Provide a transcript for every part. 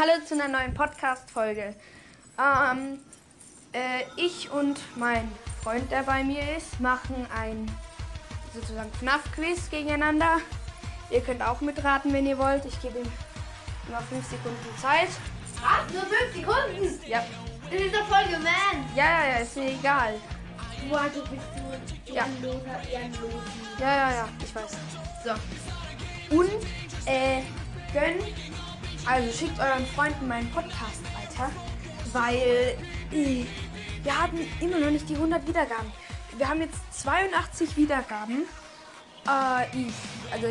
Hallo zu einer neuen Podcast-Folge. Ähm, äh, ich und mein Freund, der bei mir ist, machen ein sozusagen FNAF-Quiz gegeneinander. Ihr könnt auch mitraten, wenn ihr wollt. Ich gebe ihm immer 5 Sekunden Zeit. Was? Nur 5 Sekunden? Ja. Ist doch voll gemein. Ja, ja, ja, ist mir egal. Du, also bist du Ja. ehrenloser, ehrenlosen. Ja, ja, ja, ich weiß. So. Und, äh, gönnt, also schickt euren Freunden meinen Podcast weiter, weil äh, wir haben immer noch nicht die 100 Wiedergaben. Wir haben jetzt 82 Wiedergaben. Äh, ich, also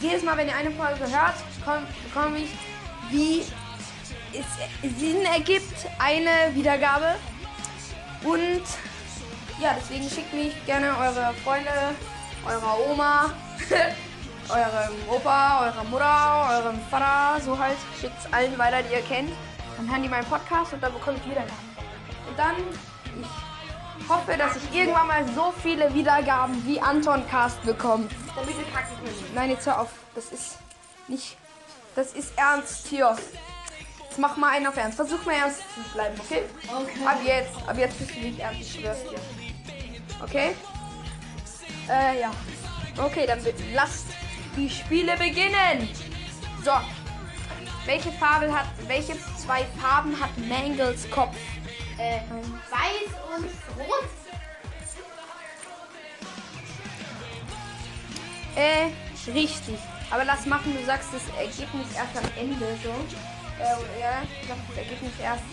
jedes Mal, wenn ihr eine Folge hört, komm- bekomme ich, wie es Sinn ergibt, eine Wiedergabe. Und ja, deswegen schickt mich gerne eure Freunde, eurer Oma, eurem Opa, eurer Mutter, eurem Vater, so halt. Schickt es allen weiter, die ihr kennt. Dann hören die meinen Podcast und dann bekomme ich Wiedergaben. Und dann, ich hoffe, dass ich irgendwann mal so viele Wiedergaben wie Anton Cast bekomme. Damit wir kacken können. Nein, jetzt hör auf. Das ist nicht. Das ist ernst hier. Jetzt mach mal einen auf Ernst. Versuch mal ernst zu bleiben, okay? Okay. Ab jetzt. Ab jetzt bist du nicht ernst, ich schwör's dir. Okay? Äh, ja. Okay, dann bitte lasst die Spiele beginnen. So. Welche Farbe hat. Welche zwei Farben hat Mangles Kopf? Äh, weiß und rot. Äh, richtig. Aber lass machen, du sagst das Ergebnis erst am Ende so. Äh, ja, ich sag das Ergebnis erst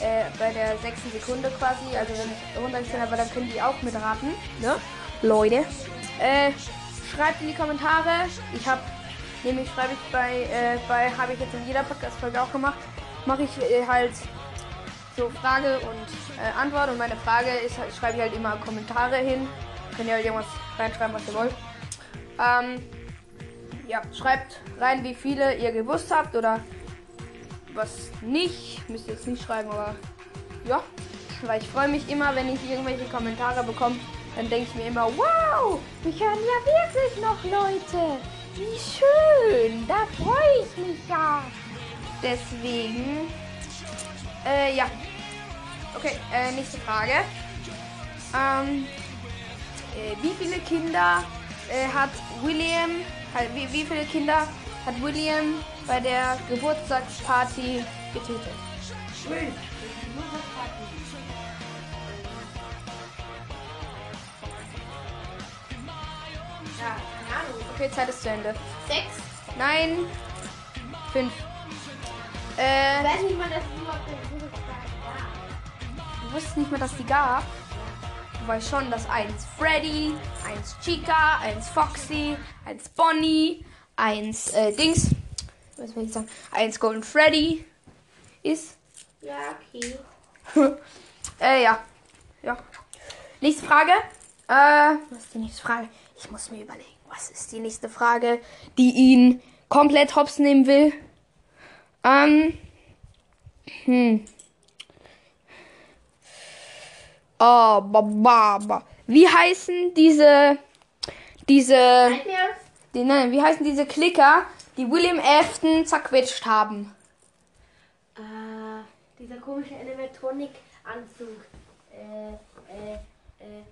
äh, bei der sechsten Sekunde quasi. Also wenn ich runtergezählt habe, dann können die auch mitraten. Ne? Leute. Äh, schreibt in die Kommentare. Ich habe, nämlich schreibe ich bei, äh, bei, habe ich jetzt in jeder Podcast-Folge auch gemacht, mache ich äh, halt so Frage und äh, Antwort. Und meine Frage ist, halt- schreibe ich halt immer Kommentare hin. Könnt ihr halt irgendwas reinschreiben, was ihr wollt. Ähm, ja, schreibt rein, wie viele ihr gewusst habt oder was nicht. Müsst ihr jetzt nicht schreiben, aber ja. Weil ich freue mich immer, wenn ich irgendwelche Kommentare bekomme. Dann denke ich mir immer, wow, mich hören ja wirklich noch Leute. Wie schön, da freue ich mich ja. Deswegen, äh, ja. Okay, äh, nächste Frage. Ähm, äh, wie viele Kinder äh, hat William, halt, wie, wie viele Kinder hat William bei der Geburtstagsparty getötet? Schön. Ja, keine Ahnung. Okay, Zeit ist zu Ende. Sechs. Nein. Fünf. Ich Äh, weiß nicht mal, dass es überhaupt eine Geburtstag gab. du wusstest nicht mehr, dass die gab. Du weißt schon, dass eins Freddy, eins Chica, eins Foxy, eins Bonnie, eins äh, Dings, was will ich sagen, eins Golden Freddy ist. Ja, okay. äh, ja. Ja. Nächste Frage. Äh, was ist die nächste Frage? Ich muss mir überlegen, was ist die nächste Frage, die ihn komplett hops nehmen will. Ähm. Hm. Oh, ba, ba, ba. Wie heißen diese, diese, die, nein, wie heißen diese Klicker, die William Afton zerquetscht haben? Äh, dieser komische Animatronic-Anzug. Äh, äh, äh,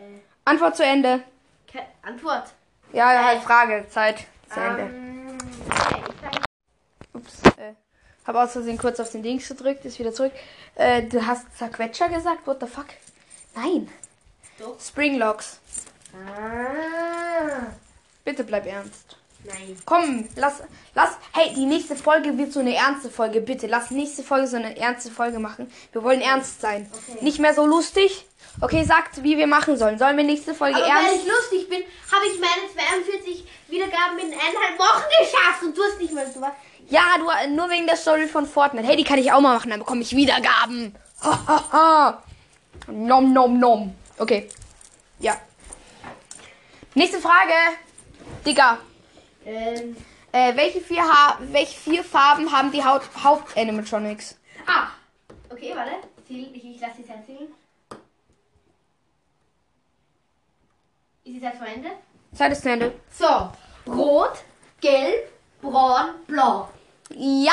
äh. Antwort zu Ende. Ke Antwort. Ja, halt Frage, Zeit zu Ende. Ähm, okay, ich sag Ups, äh, hab aus Versehen kurz auf den Dings gedrückt, ist wieder zurück. Äh, du hast Zerquetscher gesagt? What the fuck? Nein. Doch. Springlocks. Ah. Bitte bleib ernst. Nein. Komm, lass, lass, hey, die nächste Folge wird so eine ernste Folge, bitte. Lass nächste Folge so eine ernste Folge machen. Wir wollen ernst sein. Okay. Nicht mehr so lustig. Okay, sagt, wie wir machen sollen. Sollen wir nächste Folge Aber weil ernst? ich lustig bin, habe ich meine 42 Wiedergaben in eineinhalb Wochen geschafft und du hast nicht mal so was. Ja, du, nur wegen der Story von Fortnite. Hey, die kann ich auch mal machen, dann bekomme ich Wiedergaben. Ha, ha, ha. Nom, nom, nom. Okay. Ja. Nächste Frage. Digga, Ähm, äh, welche, vier ha welche vier Farben haben die Haut Haupt-Animatronics? ah. Okay, warte. Ich, ich lasse die Zeit zählen. Ist die Zeit zu Ende? Zeit ist zu Ende. So. Rot, gelb, braun, blau. Ja!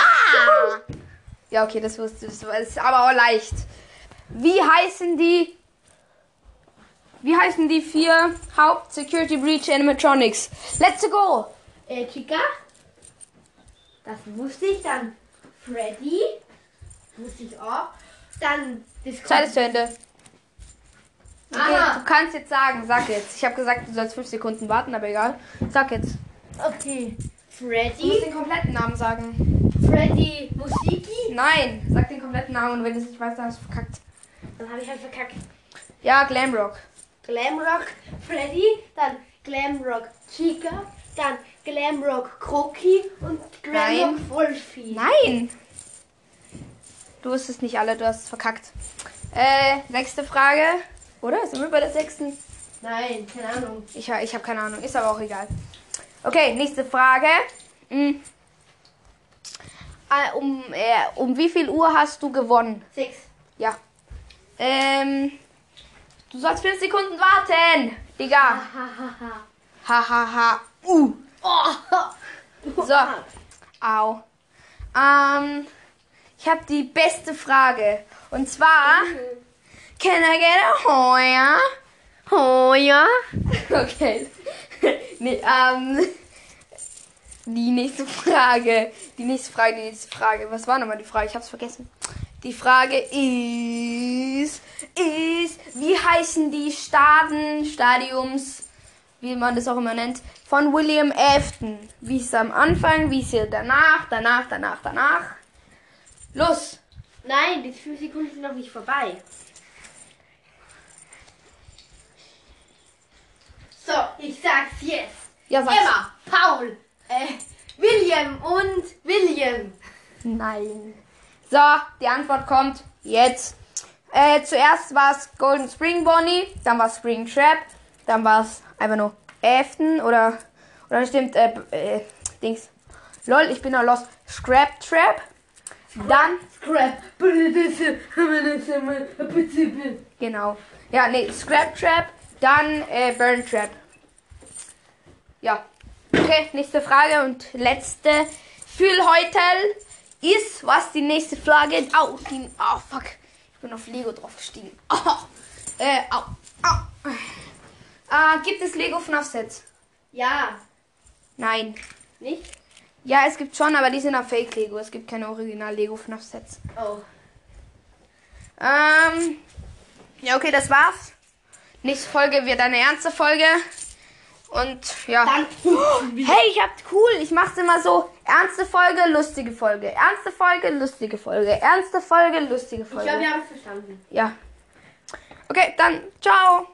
Ja, okay, das wusste ich. Das ist aber auch leicht. Wie heißen die. Wie heißen die vier Haupt-Security Breach Animatronics? Let's go! Äh, Chica. Das wusste ich dann. Freddy. Wusste ich auch. Dann das Zeit ist zu Ende. Okay, Aha. du kannst jetzt sagen, sag jetzt. Ich habe gesagt, du sollst fünf Sekunden warten, aber egal. Sag jetzt. Okay. Du musst Freddy. den kompletten Namen sagen. Freddy Musiki. Nein, sag den kompletten Namen und wenn du es nicht weißt, dann hast du verkackt. Dann habe ich halt verkackt. Ja, Glamrock. Glamrock Freddy. Dann Glamrock Chica. Dann Glamrock Kroki. Und Glamrock. Wolfie. Nein! Du wusstest nicht alle, du hast es verkackt. Äh, nächste Frage. Oder? Sind wir bei der sechsten? Nein, keine Ahnung. Ich, ich habe keine Ahnung, ist aber auch egal. Okay, nächste Frage. Hm. Äh, um, äh, um wie viel Uhr hast du gewonnen? Sechs. Ja. Ähm, du sollst fünf Sekunden warten. Digga. Hahaha. Ha, ha, ha. Uh. Oh. So. Au. Ähm, ich habe die beste Frage. Und zwar, can I get a Hoya? Hoya? Okay. nee, ähm, die nächste Frage. Die nächste Frage, die nächste Frage. Was war nochmal die Frage? Ich hab's vergessen. Die Frage ist, ist, wie heißen die Staden, Stadiums, wie man das auch immer nennt, von William Afton? Wie ist er am Anfang, wie ist er danach, danach, danach, danach? Los! Nein, die fünf Sekunden sind noch nicht vorbei. So, ich sag's jetzt. Ja. Emma, Paul, äh, William und William. Nein. So, die Antwort kommt jetzt. Äh, zuerst war es Golden Spring Bonnie, dann war es Spring Trap, dann war es einfach nur Afton oder, oder stimmt, äh, äh, Dings. Lol, ich bin noch lost. Scrap Trap. Dann, Scrap. genau. Ja, nee, Scrap Trap, dann äh, Burn Trap. Ja. Okay, nächste Frage und letzte für heute ist, was die nächste Frage. Au, die, oh, fuck. Ich bin auf Lego drauf gestiegen. Oh, äh, au, au. Äh, gibt es Lego FNAF Sets? Ja, Nein. nicht? Ja, es gibt schon, aber die sind auf Fake Lego. Es gibt keine Original Lego FNAF Sets. Oh. Ähm, ja, okay, das war's. Nächste Folge wird eine ernste Folge. Und ja. Hey, ich hab cool. Ich mach's immer so. Ernste Folge, lustige Folge. Ernste Folge, lustige Folge. Ernste Folge, lustige Ich Folge. glaube, wir haben es verstanden. ja. Okay, dann ciao.